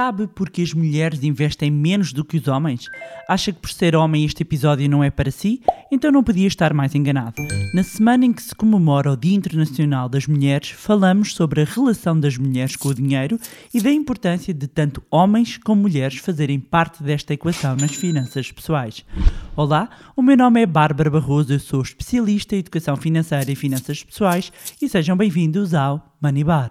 Sabe porque as mulheres investem menos do que os homens? Acha que por ser homem este episódio não é para si? Então não podia estar mais enganado. Na semana em que se comemora o Dia Internacional das Mulheres, falamos sobre a relação das mulheres com o dinheiro e da importância de tanto homens como mulheres fazerem parte desta equação nas finanças pessoais. Olá, o meu nome é Bárbara Barroso, eu sou especialista em educação financeira e finanças pessoais e sejam bem-vindos ao Money Bar.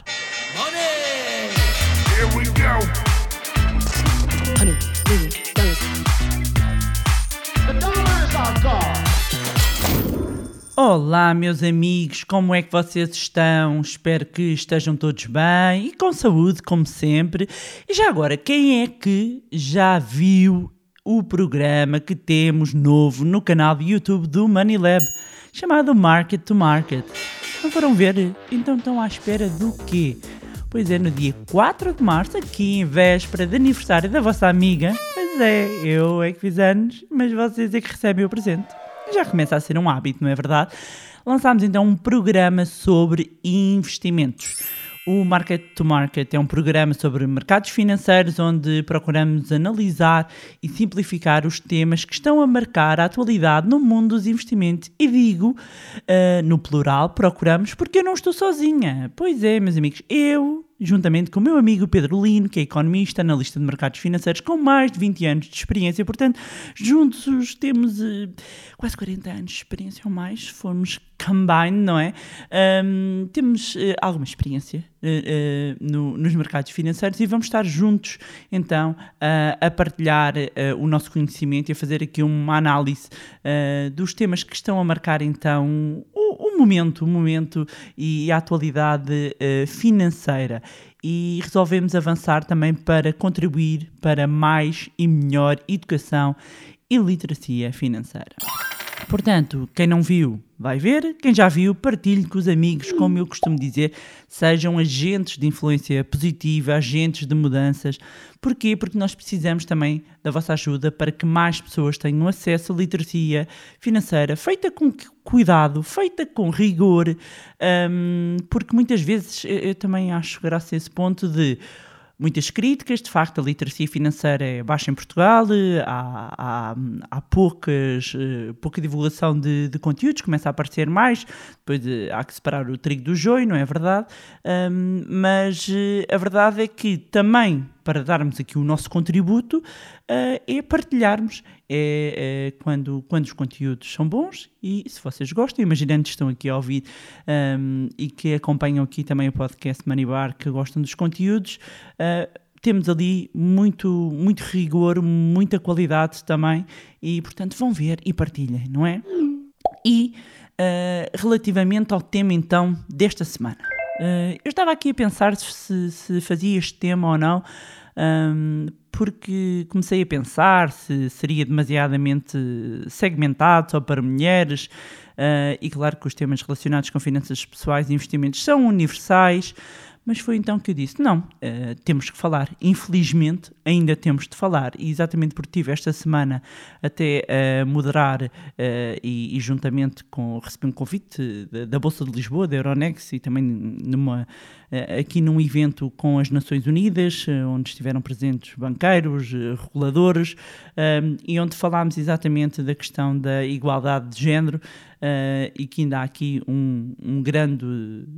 Olá, meus amigos, como é que vocês estão? Espero que estejam todos bem e com saúde, como sempre. E já agora, quem é que já viu o programa que temos novo no canal do YouTube do Money Lab, chamado Market to Market? Não foram ver? Então estão à espera do quê? Pois é, no dia 4 de março, aqui em véspera de aniversário da vossa amiga. Pois é, eu é que fiz anos, mas vocês é que recebem o presente. Já começa a ser um hábito, não é verdade? Lançámos então um programa sobre investimentos. O Market to Market é um programa sobre mercados financeiros onde procuramos analisar e simplificar os temas que estão a marcar a atualidade no mundo dos investimentos. E digo, ah, no plural, procuramos porque eu não estou sozinha. Pois é, meus amigos, eu, juntamente com o meu amigo Pedro Lino, que é economista, analista de mercados financeiros, com mais de 20 anos de experiência, portanto, juntos temos eh, quase 40 anos de experiência ou mais, se formos combine, não é? Ahm, temos eh, alguma experiência eh, eh, no- nos mercados financeiros e vamos estar juntos, então, a- partilhar o nosso conhecimento e a fazer aqui uma análise dos temas que estão a marcar, então, o, o momento, o momento e a atualidade financeira. E resolvemos avançar também para contribuir para mais e melhor educação e literacia financeira. Portanto, quem não viu, vai ver. Quem já viu, partilhe com os amigos, como eu costumo dizer. Sejam agentes de influência positiva, agentes de mudanças. Porquê? Porque nós precisamos também da vossa ajuda para que mais pessoas tenham acesso à literacia financeira feita com cu- cuidado, feita com rigor, hum, porque muitas vezes eu, eu também acho graça a esse ponto de muitas críticas, de facto a literacia financeira é baixa em Portugal, eh, há, há, há poucas, eh, pouca divulgação de, de conteúdos, começa a aparecer mais, depois eh, há que separar o trigo do joio, não é verdade? Hum, mas a verdade é que também para darmos aqui o nosso contributo eh, é partilharmos, é, é quando, quando os conteúdos são bons e se vocês gostam, imaginando que estão aqui a ouvir hum, e que acompanham aqui também o podcast Money Bar, que gostam dos conteúdos, eh, temos ali muito, muito rigor, muita qualidade também e, portanto, vão ver e partilhem, não é? E eh, relativamente ao tema então desta semana, Eh, eu estava aqui a pensar se, se fazia este tema ou não, ahm, porque comecei a pensar se seria demasiadamente segmentado só para mulheres. eh, e claro que os temas relacionados com finanças pessoais e investimentos são universais, mas foi então que eu disse: não, eh, temos que falar. Infelizmente, ainda temos de falar. E exatamente porque tive esta semana até a moderar eh, e, e juntamente com. recebi um convite da, da Bolsa de Lisboa, da Euronext, e também numa, eh, aqui num evento com as Nações Unidas, onde estiveram presentes banqueiros, reguladores, e onde falámos exatamente da questão da igualdade de género. Eh, e que ainda há aqui um, um grande,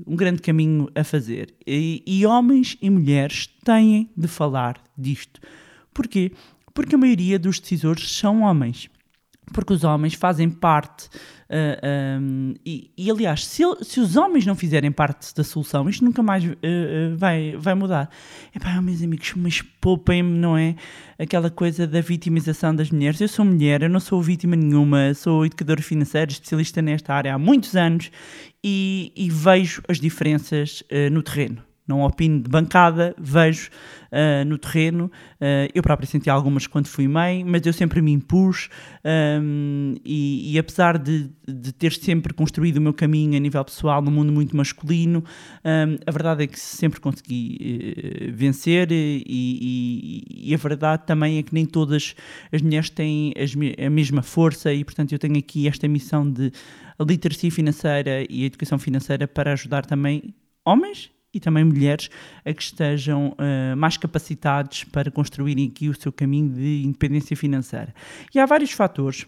um grande caminho a fazer. E, e homens e mulheres têm de falar disto. Porquê? Porque a maioria dos decisores são homens. Porque os homens fazem parte. ah, um, e, e, aliás, se, se os homens não fizerem parte da solução, isto nunca mais ah, ah, vai, vai mudar. Epá, meus amigos, mas poupem-me, não é? Aquela coisa da vitimização das mulheres. Eu sou mulher, eu não sou vítima nenhuma, sou educadora financeira, especialista nesta área há muitos anos e, e vejo as diferenças no terreno. Não opino de bancada, vejo ah, no terreno. Ah, eu própria senti algumas quando fui mãe, mas eu sempre me impus ahm, e, e apesar de, de ter sempre construído o meu caminho a nível pessoal num mundo muito masculino, ahm, a verdade é que sempre consegui eh, vencer e, e- e a verdade também é que nem todas as mulheres têm as a mesma força e, portanto, eu tenho aqui esta missão de literacia financeira e educação financeira para ajudar também homens e também mulheres a que estejam eh, mais capacitados para construírem aqui o seu caminho de independência financeira. E há vários fatores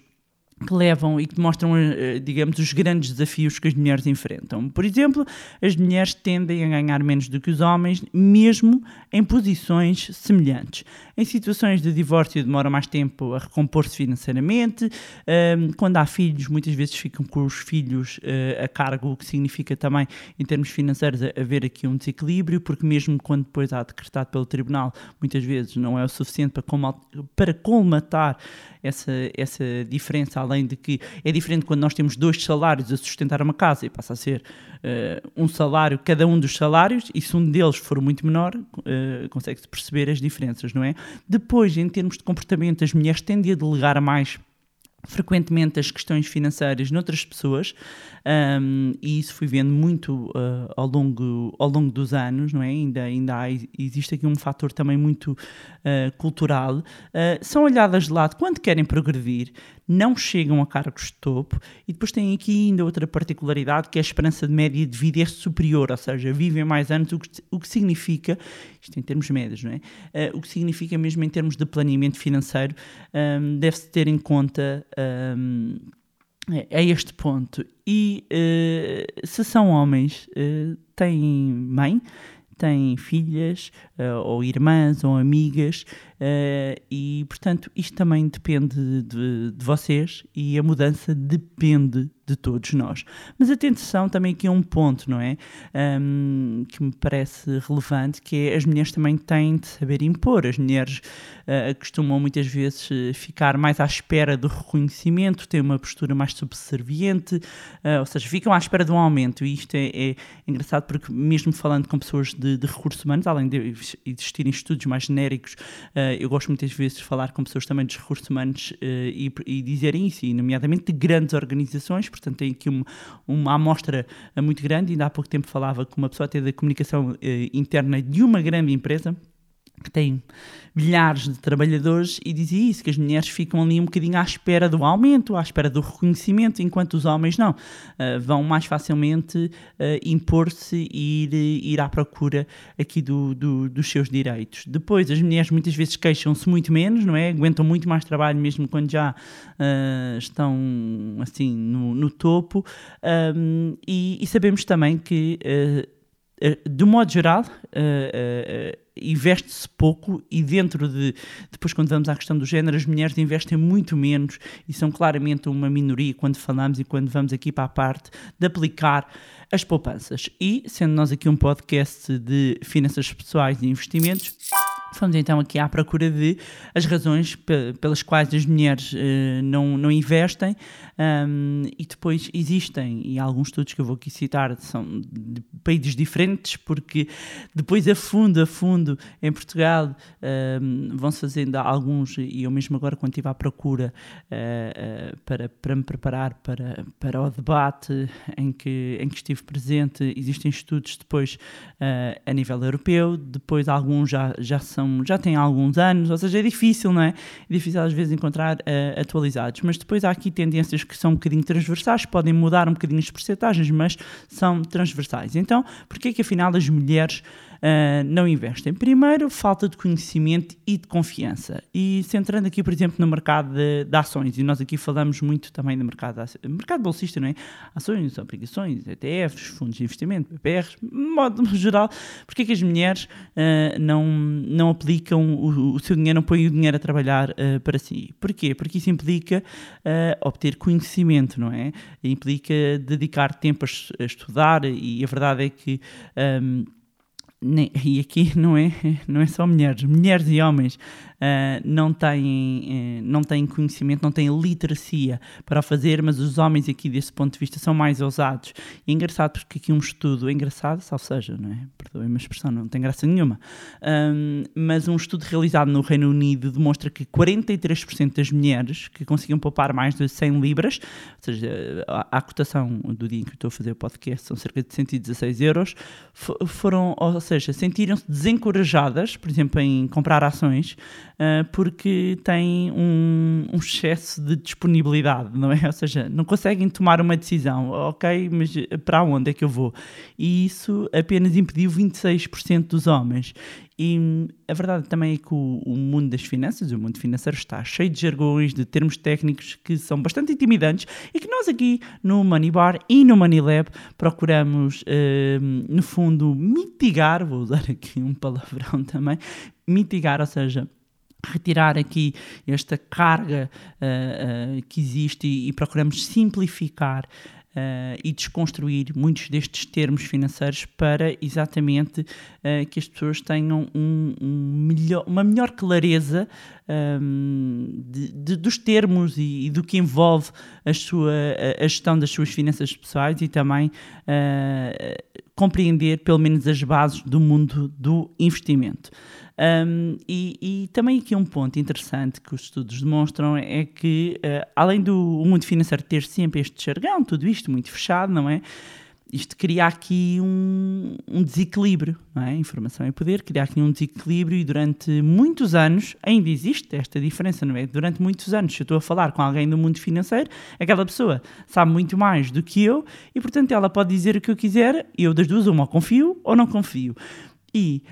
que levam e que mostram, eh, digamos, os grandes desafios que as mulheres enfrentam. Por exemplo, as mulheres tendem a ganhar menos do que os homens, mesmo em posições semelhantes. Em situações de divórcio, demora mais tempo a recompor-se financeiramente. Quando há filhos, muitas vezes ficam com os filhos eh, a cargo, o que significa também, em termos financeiros, haver aqui um desequilíbrio, porque mesmo quando depois há decretado pelo tribunal, muitas vezes não é o suficiente para colmatar essa, essa diferença, além de que é diferente quando nós temos dois salários a sustentar uma casa e passa a ser eh, um salário, cada um dos salários, e se um deles for muito menor, eh, consegue-se perceber as diferenças, não é? Depois, em termos de comportamento, as mulheres tendem a delegar mais frequentemente as questões financeiras noutras pessoas um, e isso fui vendo muito uh, ao, longo, ao longo dos anos, não é? Ainda, ainda há, existe aqui um fator também muito uh, cultural. Uh, são olhadas de lado quando querem progredir, não chegam a cargos de topo e depois tem aqui ainda outra particularidade que é a esperança de média de vida é superior, ou seja, vivem mais anos, o que, o que significa, isto em termos médios, não é? Uh, o que significa mesmo em termos de planeamento financeiro, um, deve-se ter em conta um, é, é este ponto. E eh, se são homens, eh, têm mãe, têm filhas, eh, ou irmãs, ou amigas, eh, e portanto isto também depende de, de vocês e a mudança depende de todos nós. Mas atenção também aqui a um ponto, não é? Ahm, que me parece relevante, que é as mulheres também têm de saber impor. As mulheres ah, costumam muitas vezes eh, ficar mais à espera do reconhecimento, têm uma postura mais subserviente, ah, ou seja, ficam à espera de um aumento. E isto é, é engraçado porque, mesmo falando com pessoas de, de recursos humanos, além de existirem estudos mais genéricos, eu gosto muitas vezes de falar com pessoas também dos recursos humanos ah, e, e dizerem isso, e nomeadamente de grandes organizações, portanto, tem aqui uma, uma amostra ah, muito grande. Ainda há pouco tempo falava com uma pessoa até da comunicação eh, interna de uma grande empresa que tem milhares de trabalhadores e dizia isso, que as mulheres ficam ali um bocadinho à espera do aumento, à espera do reconhecimento, enquanto os homens não. Uh, vão mais facilmente uh, impor-se e ir, ir à procura aqui do, do- dos seus direitos. Depois, as mulheres muitas vezes queixam-se muito menos, não é? Aguentam muito mais trabalho mesmo quando já uh, estão assim no, no topo Um, e, e sabemos também que de modo geral, investe-se pouco e dentro de, depois quando vamos à questão do género, as mulheres investem muito menos e são claramente uma minoria quando falamos e quando vamos aqui para a parte de aplicar as poupanças. E, sendo nós aqui um podcast de finanças pessoais e investimentos, Vamos então aqui à procura de as razões pe- pelas quais as mulheres eh, não, não investem ahm, e depois existem, e alguns estudos que eu vou aqui citar são de países diferentes, porque depois a fundo, a fundo, em Portugal ahm, vão-se fazendo alguns, e eu mesmo agora quando estive à procura eh, eh, para, para me preparar para, para o debate em que, em que estive presente, existem estudos depois eh, a nível europeu, depois alguns já, já são já têm alguns anos, ou seja, é difícil, não é? É difícil às vezes encontrar atualizados, mas depois há aqui tendências que são um bocadinho transversais, podem mudar um bocadinho as percentagens, mas são transversais. Então, porquê que afinal as mulheres ah, não investem? Primeiro, falta de conhecimento e de confiança. E centrando aqui, por exemplo, no mercado de, de ações, e nós aqui falamos muito também do mercado, mercado bolsista, não é? Ações, obrigações, ETFs, fundos de investimento, PPRs, de modo geral, porque é que as mulheres ah, não, não aplicam o, o seu dinheiro, não põem o dinheiro a trabalhar ah, para si? Porquê? Porque isso implica obter conhecimento, não é? Implica dedicar tempo a, a estudar e a verdade é que. ahm, nem- e aqui não é, não é só mulheres, mulheres e homens ah, não, têm, eh, não têm conhecimento, não têm literacia para o fazer, mas os homens aqui desse ponto de vista são mais ousados. E é engraçado porque aqui um estudo, é engraçado, salvo seja, não é? Perdoem-me a expressão, não tem graça nenhuma, Ahm, mas um estudo realizado no Reino Unido demonstra que 43% das mulheres que conseguiam poupar mais de 100 libras, ou seja, a, a cotação do dia em que eu estou a fazer o podcast são cerca de 116 euros, fo- foram, ou seja, seja, sentiram-se desencorajadas, por exemplo, em comprar ações, ah, porque têm um, um excesso de disponibilidade, não é? Ou seja, não conseguem tomar uma decisão, ok, mas para onde é que eu vou? E isso apenas impediu 26% dos homens. E a verdade também é que o, o mundo das finanças, o mundo financeiro, está cheio de jargões, de termos técnicos que são bastante intimidantes e que nós aqui no Money Bar e no Money Lab procuramos, hum, no fundo, mitigar, vou usar aqui um palavrão também, mitigar, ou seja, retirar aqui esta carga uh, uh, que existe e, e procuramos simplificar uh, e desconstruir muitos destes termos financeiros para exatamente que as pessoas tenham um, um melhor, uma melhor clareza um, de, de, dos termos e, e, do que envolve a, sua, a, gestão das suas finanças pessoais e também compreender pelo menos as bases do mundo do investimento. Um, e, e, também aqui um ponto interessante que os estudos demonstram é que, uh, além do mundo financeiro ter sempre este jargão, tudo isto muito fechado, não é? Isto cria aqui um, um desequilíbrio, não é? Informação e poder, cria aqui um desequilíbrio e durante muitos anos ainda existe esta diferença, não é? Durante muitos anos, se eu estou a falar com alguém do mundo financeiro, aquela pessoa sabe muito mais do que eu e, portanto, ela pode dizer o que eu quiser, eu das duas, uma confio ou não confio e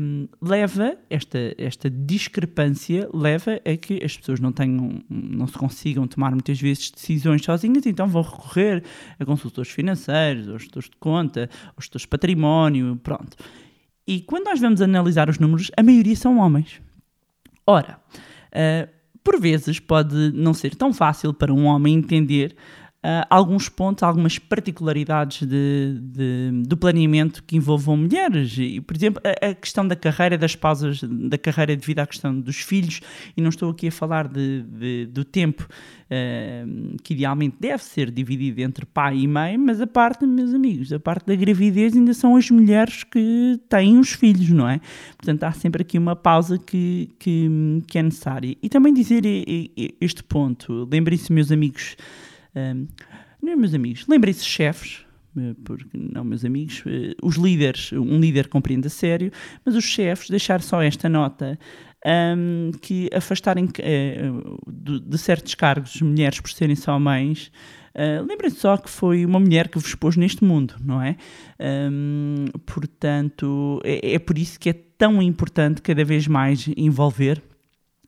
um, leva esta, esta discrepância leva a que as pessoas não tenham não se consigam tomar muitas vezes decisões sozinhas então vão recorrer a consultores financeiros aos gestores de conta aos gestores de património pronto. E quando nós vamos analisar os números a maioria são homens. Ora uh, por vezes pode não ser tão fácil para um homem entender uh, alguns pontos, algumas particularidades de, de, do planeamento que envolvam mulheres. E, por exemplo, a, a, questão da carreira, das pausas da carreira devido à questão dos filhos, e não estou aqui a falar de, de do tempo uh, que idealmente deve ser dividido entre pai e mãe, mas a parte, meus amigos, a parte da gravidez ainda são as mulheres que têm os filhos, não é? Portanto, há sempre aqui uma pausa que, que, que é necessária. E também dizer este ponto, lembrem-se, meus amigos, um, não, meus amigos, lembrem-se chefes, eh, porque não, meus amigos, eh, os líderes, um líder compreende a sério, mas os chefes deixar só esta nota um, que afastarem uh, de, de, certos cargos mulheres por serem só mães. Uh, Lembrem-se só que foi uma mulher que vos pôs neste mundo, não é? Um, portanto, é, é por isso que é tão importante cada vez mais envolver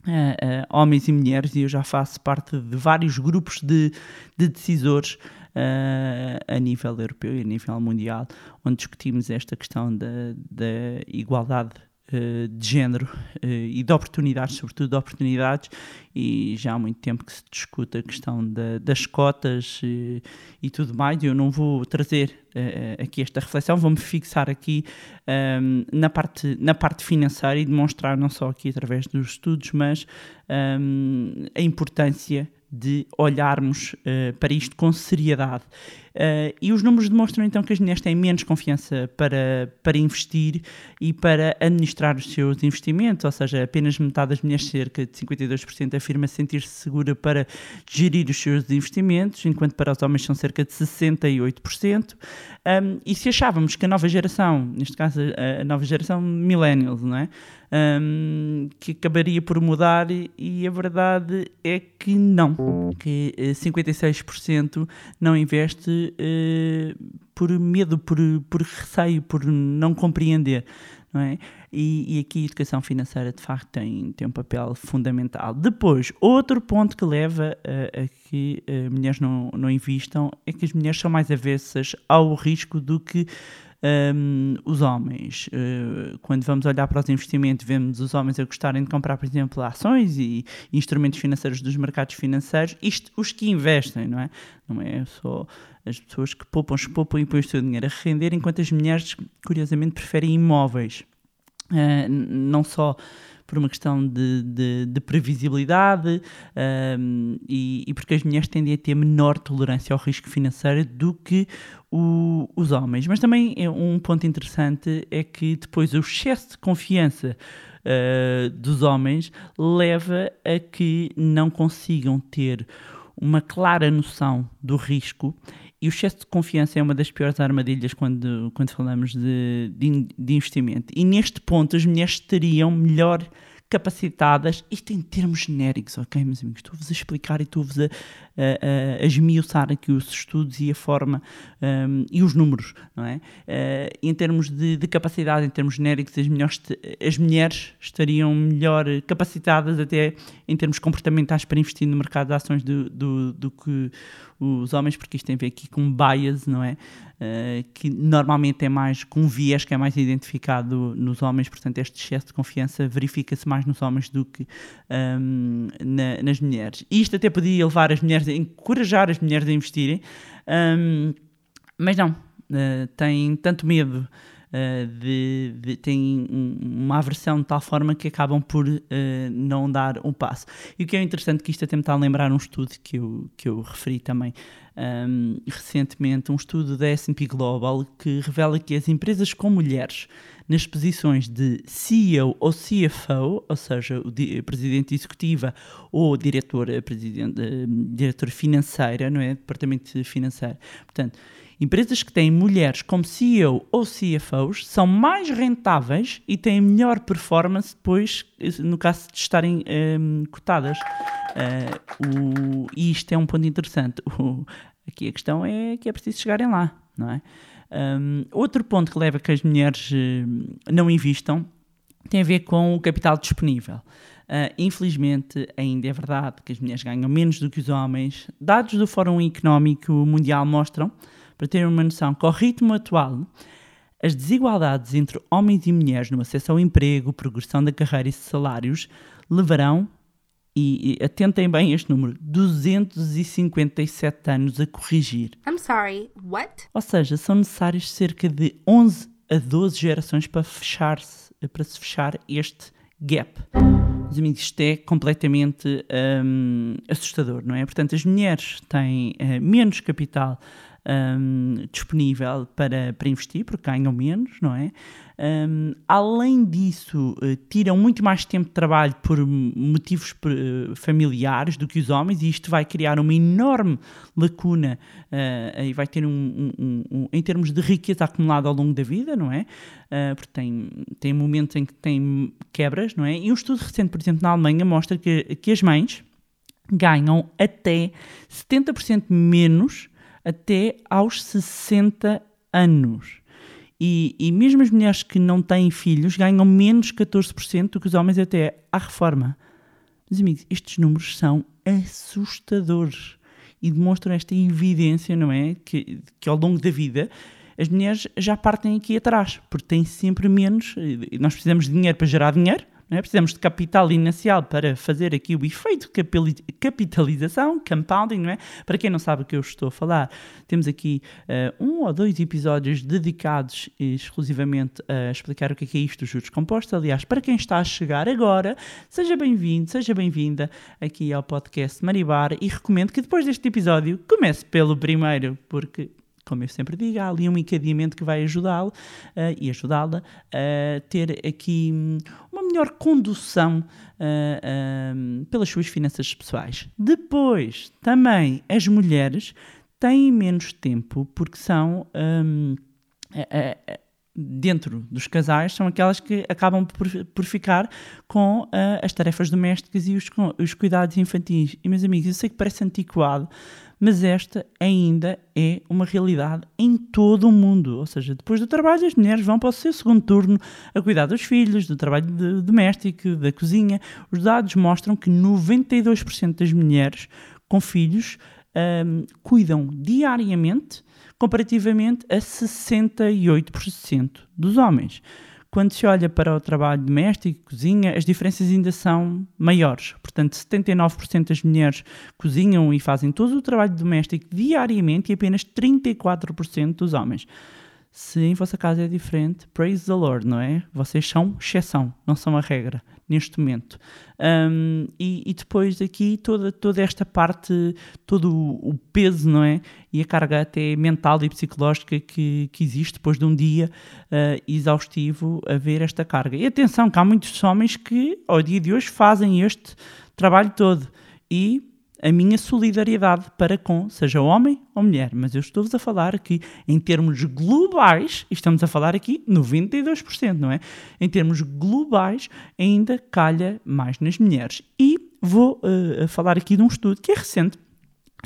Uh, uh, homens e mulheres, e eu já faço parte de vários grupos de, de decisores uh, a nível europeu e a nível mundial, onde discutimos esta questão da, da igualdade de género eh, e de oportunidades, sobretudo de oportunidades, e já há muito tempo que se discute a questão da, das cotas e, eh, e, tudo mais. Eu não vou trazer uh, aqui esta reflexão, vou-me fixar aqui um, ehm, na, parte, na parte financeira e demonstrar não só aqui através dos estudos, mas um, ehm, a importância de olharmos uh, para isto com seriedade. Uh, e os números demonstram então que as mulheres têm menos confiança para, para investir e para administrar os seus investimentos, ou seja, apenas metade das mulheres, cerca de 52%, afirma sentir-se segura para gerir os seus investimentos, enquanto para os homens são cerca de 68%. Um, e se achávamos que a nova geração, neste caso a nova geração millennials, não é? Um, que acabaria por mudar e a verdade é que não, que 56% eh, não investe por medo, por, por receio, por não compreender. Não é? E, e, aqui a educação financeira de facto tem, tem um papel fundamental. Depois, outro ponto que leva a, a que uh, mulheres não, não investam é que as mulheres são mais avessas ao risco do que um, os homens. Uh, quando vamos olhar para os investimentos, vemos os homens a gostarem de comprar, por exemplo, ações e instrumentos financeiros dos mercados financeiros, isto os que investem, não é? Não é só as pessoas que poupam, poupam e põem o seu dinheiro a render, enquanto as mulheres, curiosamente, preferem imóveis. Uh, não só por uma questão de, de, de previsibilidade um, e, e, porque as mulheres tendem a ter menor tolerância ao risco financeiro do que o, os homens. Mas também é um ponto interessante é que depois o excesso de confiança uh, dos homens leva a que não consigam ter uma clara noção do risco E o excesso de confiança é uma das piores armadilhas quando, quando falamos de, de, de investimento. E neste ponto, as mulheres estariam melhor capacitadas, isto em termos genéricos, ok, meus amigos? Estou-vos a explicar e estou-vos a, a, a, esmiuçar aqui os estudos e a forma hum, e os números, não é? Eh, em termos de, de capacidade, em termos genéricos, as, melhores, as mulheres estariam melhor capacitadas até em termos comportamentais para investir no mercado de ações do, do, do que os homens, porque isto tem a ver aqui com bias, não é? Eh, que normalmente é mais com um viés que é mais identificado nos homens, portanto, este excesso de confiança verifica-se mais nos homens do que hum, na- nas mulheres. E isto até podia levar as mulheres a encorajar as mulheres a investirem, hum, mas não, eh, têm tanto medo. Eh, de, de- têm um- uma aversão de tal forma que acabam por eh, não dar um passo. E o que é interessante que isto está a lembrar um estudo que eu, que eu referi também um, recentemente, um estudo da S&P Global que revela que as empresas com mulheres nas posições de CEO ou CFO, ou seja, o presidente executiva ou diretora, presidente, eh, diretora financeira, não é? Departamento financeiro. Portanto, empresas que têm mulheres como CEO ou CFOs são mais rentáveis e têm melhor performance depois, no caso de estarem ehm, cotadas. Eh, o- e isto é um ponto interessante. O- aqui a questão é que é preciso chegarem lá, não é? Um, outro ponto que leva a que as mulheres eh, não investam tem a ver com o capital disponível. Uh, infelizmente, ainda é verdade que as mulheres ganham menos do que os homens. Dados do Fórum Económico Mundial mostram, para terem uma noção, que ao ritmo atual, as desigualdades entre homens e mulheres no acesso ao emprego, progressão da carreira e salários levarão, e, e atentem bem este número, 257 anos a corrigir. I'm sorry, what? Ou seja, são necessários cerca de 11 a 12 gerações para, fechar para se fechar este gap. Meus amigos, isto é completamente hum, assustador, não é? Portanto, as mulheres têm eh, menos capital hum, disponível para, para investir, porque ganham menos, não é? Hum, além disso, eh, tiram muito mais tempo de trabalho por motivos eh, familiares do que os homens, e isto vai criar uma enorme lacuna eh, e vai ter um, um- um- um- em termos de riqueza acumulada ao longo da vida, não é? Porque tem, tem momentos em que tem quebras, não é? E um estudo recente, por exemplo, na Alemanha, mostra que, que as mães ganham até 70% menos até aos 60 anos. E, e mesmo as mulheres que não têm filhos ganham menos 14% do que os homens até à reforma. Meus amigos, estes números são assustadores e demonstram esta evidência, não é? Que, que ao longo da vida as mulheres já partem aqui atrás, porque têm sempre menos. Nós precisamos de dinheiro para gerar dinheiro, é? precisamos de capital inicial para fazer aqui o efeito capitalização, compounding, não é? Para quem não sabe o que eu estou a falar, temos aqui eh, um ou dois episódios dedicados exclusivamente a explicar o que é, que é isto juros compostos. Aliás, para quem está a chegar agora, seja bem-vindo, seja bem-vinda aqui ao podcast Maribar e recomendo que depois deste episódio comece pelo primeiro, porque como eu sempre digo, há ali um encadeamento que vai ajudá-lo eh, e ajudá-la a ter aqui hum, uma melhor condução eh, hum, pelas suas finanças pessoais. Depois, também as mulheres têm menos tempo porque são. hum, eh, Dentro dos casais, são aquelas que acabam por, por ficar com eh, as tarefas domésticas e os, os cuidados infantis. E, meus amigos, eu sei que parece antiquado, mas esta ainda é uma realidade em todo o mundo. Ou seja, depois do trabalho, as mulheres vão para o seu segundo turno a cuidar dos filhos, do trabalho de- doméstico, da cozinha. Os dados mostram que 92% das mulheres com filhos ahm, cuidam diariamente, comparativamente a 68% dos homens. Quando se olha para o trabalho doméstico cozinha, as diferenças ainda são maiores. Portanto, 79% das mulheres cozinham e fazem todo o trabalho doméstico diariamente e apenas 34% dos homens. Se em vossa casa é diferente, praise the Lord, não é? Vocês são exceção, não são a regra neste momento. Um, e, e depois aqui toda, toda esta parte, todo o, peso, não é? E a carga até mental e psicológica que, que existe depois de um dia uh, exaustivo a ver esta carga. E atenção, que há muitos homens que ao dia de hoje fazem este trabalho todo e a minha solidariedade para com, seja homem ou mulher. Mas eu estou-vos a falar aqui em termos globais, estamos a falar aqui 92%, não é? Em termos globais, ainda calha mais nas mulheres. E vou uh, falar aqui de um estudo que é recente,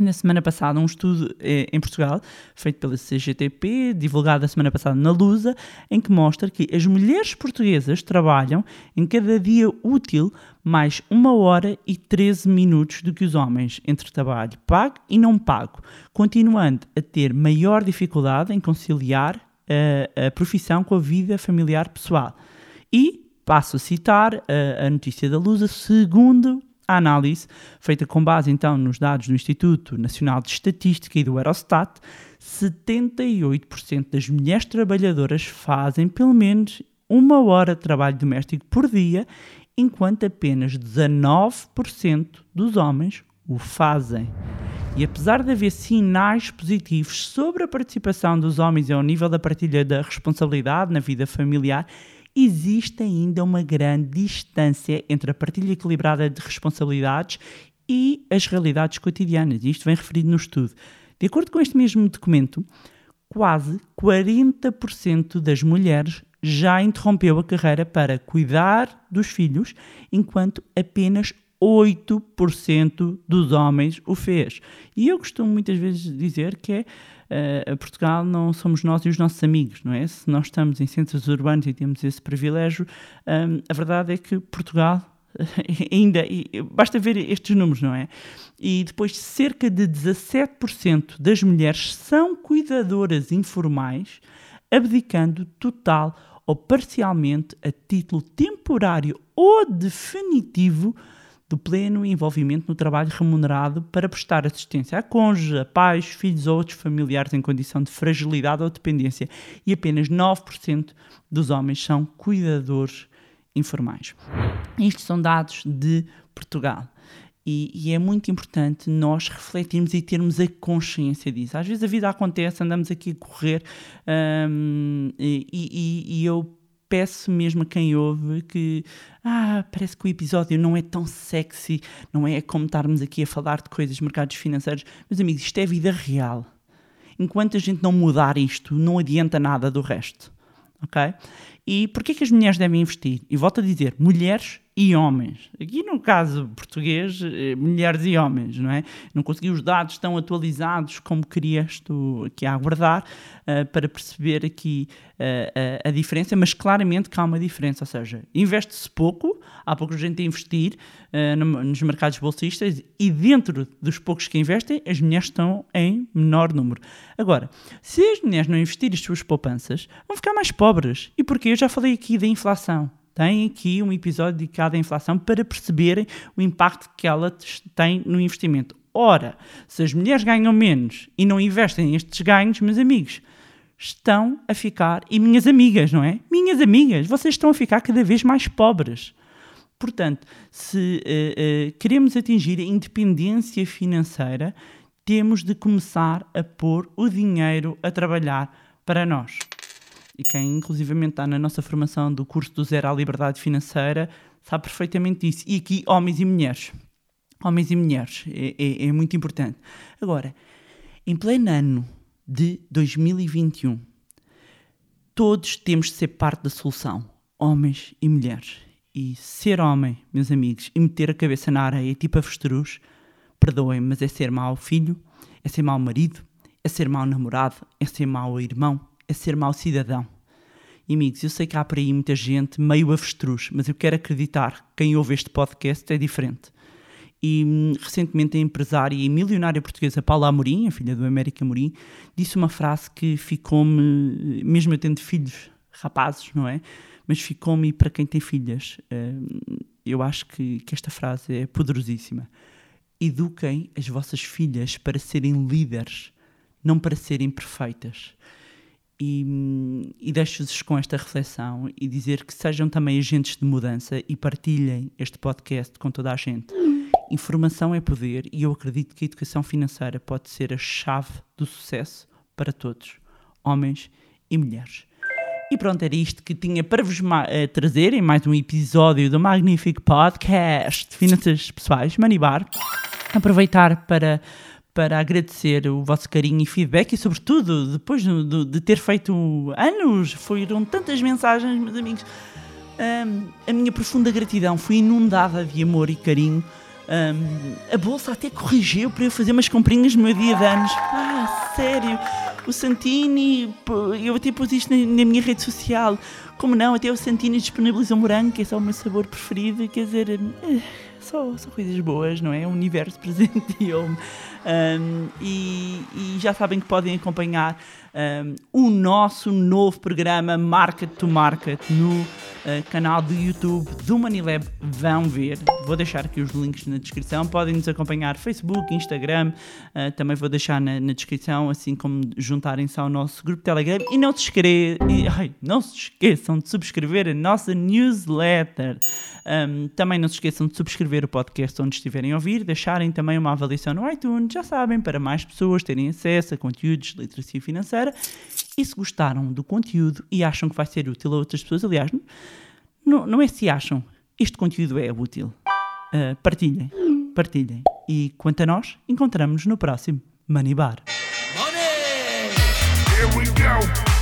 na semana passada, um estudo eh, em Portugal, feito pela CGTP, divulgado a semana passada na Lusa, em que mostra que as mulheres portuguesas trabalham em cada dia útil mais uma hora e 13 minutos do que os homens, entre trabalho pago e não pago, continuando a ter maior dificuldade em conciliar a, a profissão com a vida familiar pessoal. E passo a citar a, a notícia da Lusa, segundo a análise, feita com base então nos dados do Instituto Nacional de Estatística e do Eurostat, 78% das mulheres trabalhadoras fazem pelo menos uma hora de trabalho doméstico por dia, enquanto apenas 19% dos homens o fazem. E apesar de haver sinais positivos sobre a participação dos homens ao nível da partilha da responsabilidade na vida familiar, existe ainda uma grande distância entre a partilha equilibrada de responsabilidades e as realidades cotidianas. Isto vem referido no estudo. De acordo com este mesmo documento, quase 40% das mulheres já interrompeu a carreira para cuidar dos filhos, enquanto apenas 8% dos homens o fez. E eu costumo muitas vezes dizer que é uh, Portugal não somos nós e os nossos amigos, não é? Se nós estamos em centros urbanos e temos esse privilégio, um, a verdade é que Portugal ainda, basta ver estes números, não é? E depois cerca de 17% das mulheres são cuidadoras informais, abdicando total ou parcialmente a título temporário ou definitivo do pleno envolvimento no trabalho remunerado para prestar assistência a cônjuge, a pais, filhos ou outros familiares em condição de fragilidade ou dependência e apenas 9% dos homens são cuidadores informais. Isto são dados de Portugal. E, e, é muito importante nós refletirmos e termos a consciência disso. Às vezes a vida acontece, andamos aqui a correr um, e, e, e eu peço mesmo a quem ouve que ah, parece que o episódio não é tão sexy, não é como estarmos aqui a falar de coisas mercados financeiros. Meus amigos, isto é vida real. Enquanto a gente não mudar isto, não adianta nada do resto. Ok? E porquê que as mulheres devem investir? E volto a dizer, mulheres e homens. Aqui no caso português, eh, mulheres e homens, não é? Não consegui os dados tão atualizados como queria estou aqui a aguardar uh, para perceber aqui uh, a, a diferença, mas claramente que há uma diferença, ou seja, investe-se pouco, há pouca gente a investir uh, no, nos mercados bolsistas e dentro dos poucos que investem, as mulheres estão em menor número. Agora, se as mulheres não investirem as suas poupanças, vão ficar mais pobres. E porquê? Eu já falei aqui da inflação têm aqui um episódio dedicado à inflação para perceberem o impacto que ela tem no investimento. Ora, se as mulheres ganham menos e não investem estes ganhos, meus amigos, estão a ficar, e minhas amigas, não é? Minhas amigas, vocês estão a ficar cada vez mais pobres. Portanto, se uh, uh, queremos atingir a independência financeira, temos de começar a pôr o dinheiro a trabalhar para nós e quem inclusivamente está na nossa formação do curso do Zero à Liberdade Financeira sabe perfeitamente isso. E aqui, homens e mulheres. Homens e mulheres, é, é, é muito importante. Agora, em pleno ano de 2021, todos temos de ser parte da solução, homens e mulheres. E ser homem, meus amigos, e meter a cabeça na areia tipo avestruz, perdoem, mas é ser mau filho, é ser mau marido, é ser mau namorado, é ser mau irmão, é ser mau cidadão. E amigos, eu sei que há por aí muita gente meio avestruz, mas eu quero acreditar que quem ouve este podcast é diferente. E hum, recentemente a empresária e milionária portuguesa Paula Amorim, a filha do América Amorim, disse uma frase que ficou-me, mesmo eu tendo filhos rapazes, não é? Mas ficou-me para quem tem filhas. Hum, eu acho que, que esta frase é poderosíssima. Eduquem as vossas filhas para serem líderes, não para serem perfeitas. E, e deixo-vos com esta reflexão e dizer que sejam também agentes de mudança e partilhem este podcast com toda a gente. Informação é poder e eu acredito que a educação financeira pode ser a chave do sucesso para todos, homens e mulheres. E pronto, era isto que tinha para vos uh, trazer em mais um episódio do magnífico podcast Finanças Pessoais, Manibar. aproveitar para, para agradecer o vosso carinho e feedback e, sobretudo, depois do- de ter feito anos, foram tantas mensagens, meus amigos. Hum, a minha profunda gratidão foi inundada de amor e carinho. Hum, a bolsa até corrigiu para eu fazer umas comprinhas no meu dia de anos. Ah, sério. O Santini, eu até pus isto na, na minha rede social. Como não, até o Santini disponibilizou morango, que é só o meu sabor preferido. Quer dizer, eh, só, só coisas boas, não é? O universo presenteou-me. Um, e, e já sabem que podem acompanhar um, o nosso novo programa Market to Market no uh, canal do YouTube do Manilab. Vão ver, vou deixar aqui os links na descrição. Podem nos acompanhar Facebook, Instagram, uh, também vou deixar na, na descrição, assim como juntarem-se ao nosso grupo Telegram. E não se, escre... e, ai, não se esqueçam de subscrever a nossa newsletter. Um, também não se esqueçam de subscrever o podcast onde estiverem a ouvir, deixarem também uma avaliação no iTunes, já sabem, para mais pessoas terem acesso a conteúdos de literacia financeira. E se gostaram do conteúdo e acham que vai ser útil a outras pessoas, aliás, não, não é se acham, este conteúdo é útil. Uh, partilhem, partilhem. E quanto a nós, encontramos-nos no próximo Money Bar. Here we go.